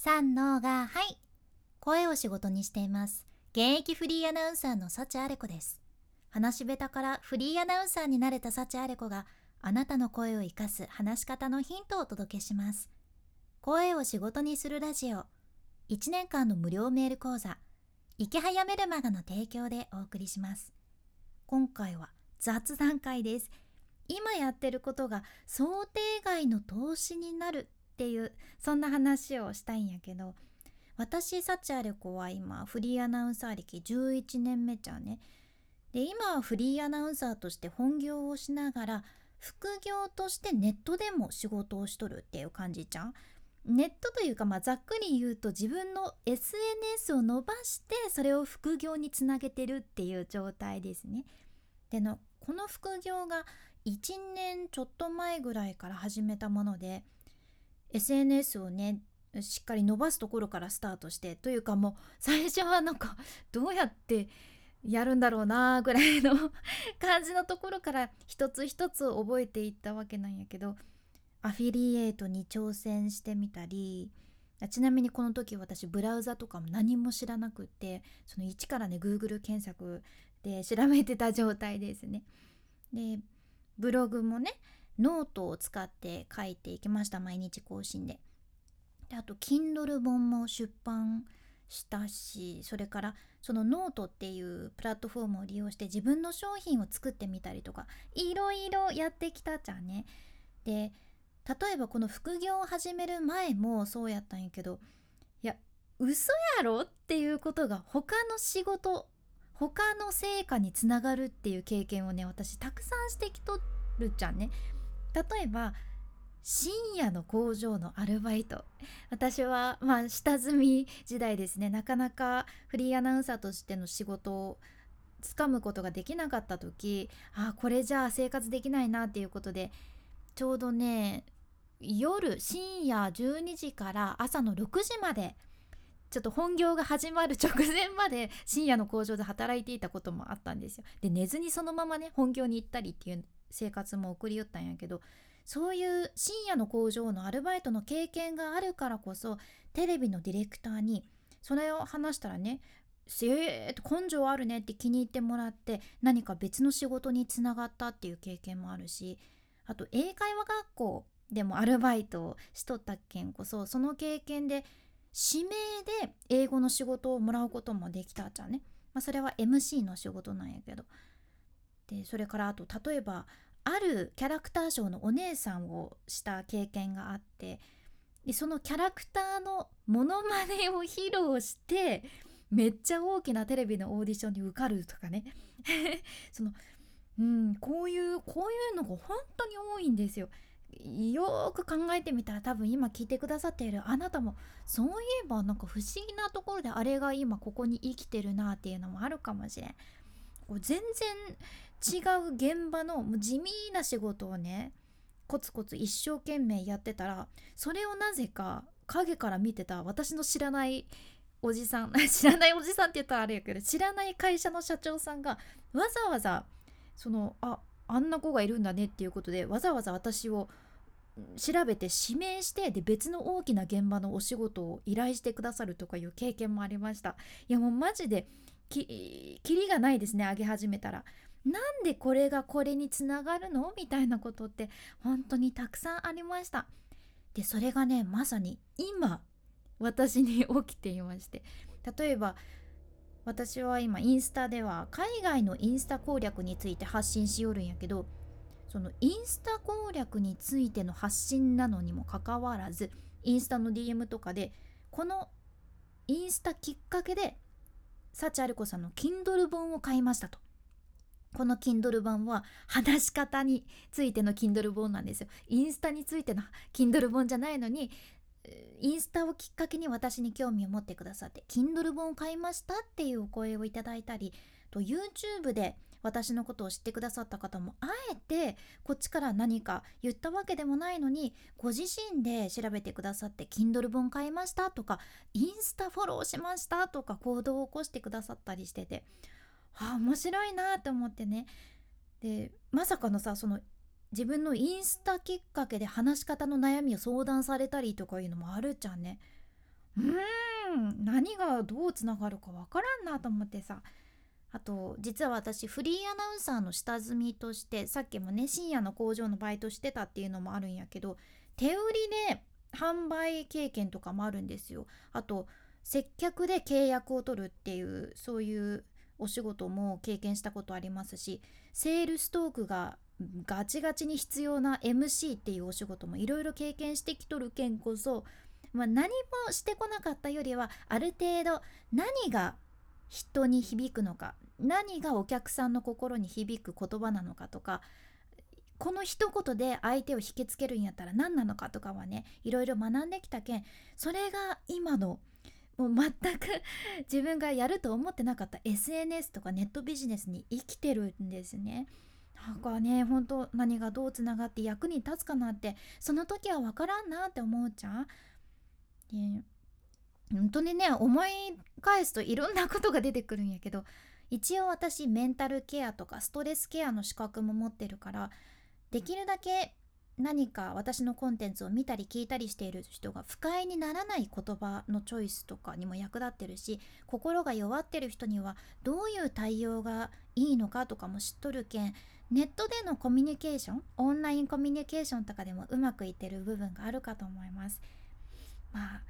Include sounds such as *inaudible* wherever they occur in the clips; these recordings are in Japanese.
三のがはい。声を仕事にしています。現役フリーアナウンサーの幸あれ子です。話し下手からフリーアナウンサーになれた幸あれ子があなたの声を生かす話し方のヒントをお届けします。声を仕事にするラジオ。1年間の無料メール講座。池早メルマガの提供でお送りします。今回は雑談会です。今やってることが想定外の投資になるっていうそんな話をしたいんやけど私幸あれ子は今フリーアナウンサー歴11年目ちゃうねで今はフリーアナウンサーとして本業をしながら副業としてネットでも仕事をしとるっていう感じじゃんネットというか、まあ、ざっくり言うと自分の SNS を伸ばしてそれを副業につなげてるっていう状態ですね。でのこの副業が1年ちょっと前ぐらいから始めたもので SNS をねしっかり伸ばすところからスタートしてというかもう *laughs* 最初はなんかどうやってやるんだろうなぐらいの *laughs* 感じのところから一つ一つ覚えていったわけなんやけどアフィリエイトに挑戦してみたりちなみにこの時私ブラウザとかも何も知らなくてその一からね Google 検索で調べてた状態ですね。でブログもねノートを使って書いていきました毎日更新で。であと Kindle 本も出版したしそれからそのノートっていうプラットフォームを利用して自分の商品を作ってみたりとかいろいろやってきたじゃんね。で例えばこの副業を始める前もそうやったんやけどいや嘘やろっていうことが他の仕事他の成果につながるっていう経験をね私たくさんしてきとるじゃんね。例えば深夜の工場のアルバイト私はまあ下積み時代ですねなかなかフリーアナウンサーとしての仕事をつかむことができなかった時あこれじゃあ生活できないなっていうことでちょうどね夜深夜12時から朝の6時までちょっと本業が始まる直前まで深夜の工場で働いていたこともあったんですよ。で寝ずにそのままね本業に行ったりっていう生活も送りよったんやけどそういう深夜の工場のアルバイトの経験があるからこそテレビのディレクターにそれを話したらねえー、根性あるねって気に入ってもらって何か別の仕事につながったっていう経験もあるしあと英会話学校でもアルバイトをしとったけんこそその経験で指名で英語の仕事をもらうこともできたじゃんね、まあ、それは MC の仕事なんやけど。でそれからあと例えばあるキャラクターショーのお姉さんをした経験があってでそのキャラクターのモノマネを披露してめっちゃ大きなテレビのオーディションに受かるとかね *laughs* そのうんこういうこういうのが本当に多いんですよ。よく考えてみたら多分今聞いてくださっているあなたもそういえばなんか不思議なところであれが今ここに生きてるなっていうのもあるかもしれん。こう全然違う現場のもう地味な仕事をねコツコツ一生懸命やってたらそれをなぜか影から見てた私の知らないおじさん *laughs* 知らないおじさんって言ったらあれやけど知らない会社の社長さんがわざわざそのああんな子がいるんだねっていうことでわざわざ私を調べて指名してで別の大きな現場のお仕事を依頼してくださるとかいう経験もありました。いやもうマジでききりがないですね上げ始めたら。なんでこれがこれにつながるの？みたいなことって本当にたくさんありました。でそれがねまさに今私に起きていまして。例えば私は今インスタでは海外のインスタ攻略について発信しよるんやけどそのインスタ攻略についての発信なのにもかかわらずインスタの DM とかでこのインスタきっかけで幸あ子さんの Kindle 本を買いましたと。この Kindle 版は話し方についての Kindle 本なんですよ。インスタについての Kindle 本じゃないのにインスタをきっかけに私に興味を持ってくださって Kindle 本を買いましたっていうお声をいただいたりと YouTube で私のことを知ってくださった方もあえてこっちから何か言ったわけでもないのにご自身で調べてくださって Kindle 本買いましたとかインスタフォローしましたとか行動を起こしてくださったりしててあ面白いなって思ってねでまさかのさその自分のインスタきっかけで話し方の悩みを相談されたりとかいうのもあるじゃんね。うーん何がどうつながるかわからんなと思ってさあと実は私フリーアナウンサーの下積みとしてさっきもね深夜の工場のバイトしてたっていうのもあるんやけど手売りで販売経験とかもあるんですよ。あと接客で契約を取るっていうそういうお仕事も経験したことありますしセールストークがガチガチに必要な MC っていうお仕事もいろいろ経験してきとるけんこそ、まあ、何もしてこなかったよりはある程度何が人に響くのか何がお客さんの心に響く言葉なのかとかこの一言で相手を引きつけるんやったら何なのかとかはねいろいろ学んできたけんそれが今のもう全く *laughs* 自分がやると思ってなかった SNS とかネットビジネスに生きてるんですね。なんかね本当何がどうつながって役に立つかなってその時は分からんなって思うじゃん。で本当にね思い返すといろんなことが出てくるんやけど一応私メンタルケアとかストレスケアの資格も持ってるからできるだけ何か私のコンテンツを見たり聞いたりしている人が不快にならない言葉のチョイスとかにも役立ってるし心が弱ってる人にはどういう対応がいいのかとかも知っとるけんネットでのコミュニケーションオンラインコミュニケーションとかでもうまくいってる部分があるかと思います。まあ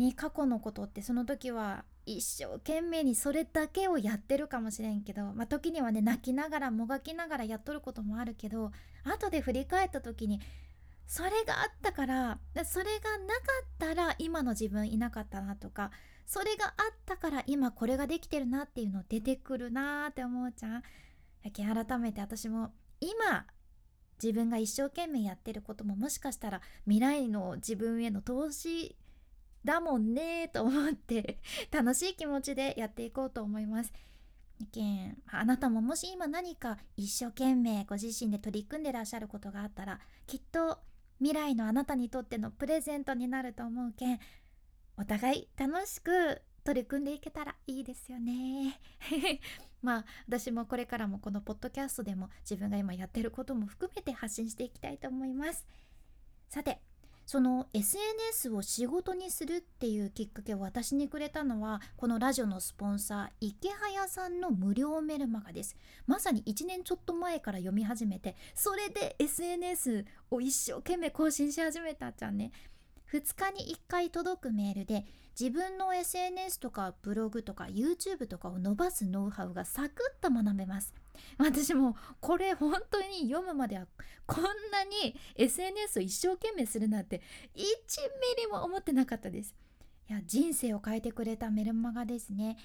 ね過去のことってその時は一生懸命にそれだけをやってるかもしれんけど、まあ、時にはね泣きながらもがきながらやっとることもあるけど後で振り返った時にそれがあったからそれがなかったら今の自分いなかったなとかそれがあったから今これができてるなっていうの出てくるなって思うじゃん。やけ改めて私も今自分が一生懸命やってることももしかしたら未来の自分への投資だもんねと思って *laughs* 楽しい気持ちでやっていこうと思います。あなたももし今何か一生懸命ご自身で取り組んでらっしゃることがあったらきっと未来のあなたにとってのプレゼントになると思うけんお互い楽しく取り組んでいけたらいいですよね。*laughs* まあ私もこれからもこのポッドキャストでも自分が今やってることも含めて発信していきたいと思います。さてその SNS を仕事にするっていうきっかけを私にくれたのはこのラジオのスポンサー池早さんの無料メルマガです。まさに1年ちょっと前から読み始めてそれで SNS を一生懸命更新し始めたじゃんね。2日に1回届くメールで自分の SNS とかブログとか YouTube とかを伸ばすノウハウがサクッと学べます。*laughs* 私もこれ本当に読むまではこんなに SNS を一生懸命するなんて1ミリも思ってなかったです。いや人生を変えてくれたメルマガですね。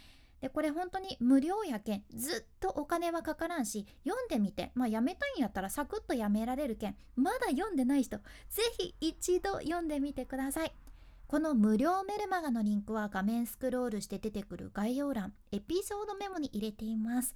でこれ本当に無料やけんずっとお金はかからんし読んでみて。まあやめたいんやったらサクッとやめられるけんまだ読んでない人ぜひ一度読んでみてください。この無料メルマガのリンクは画面スクロールして出てくる概要欄エピソードメモに入れています。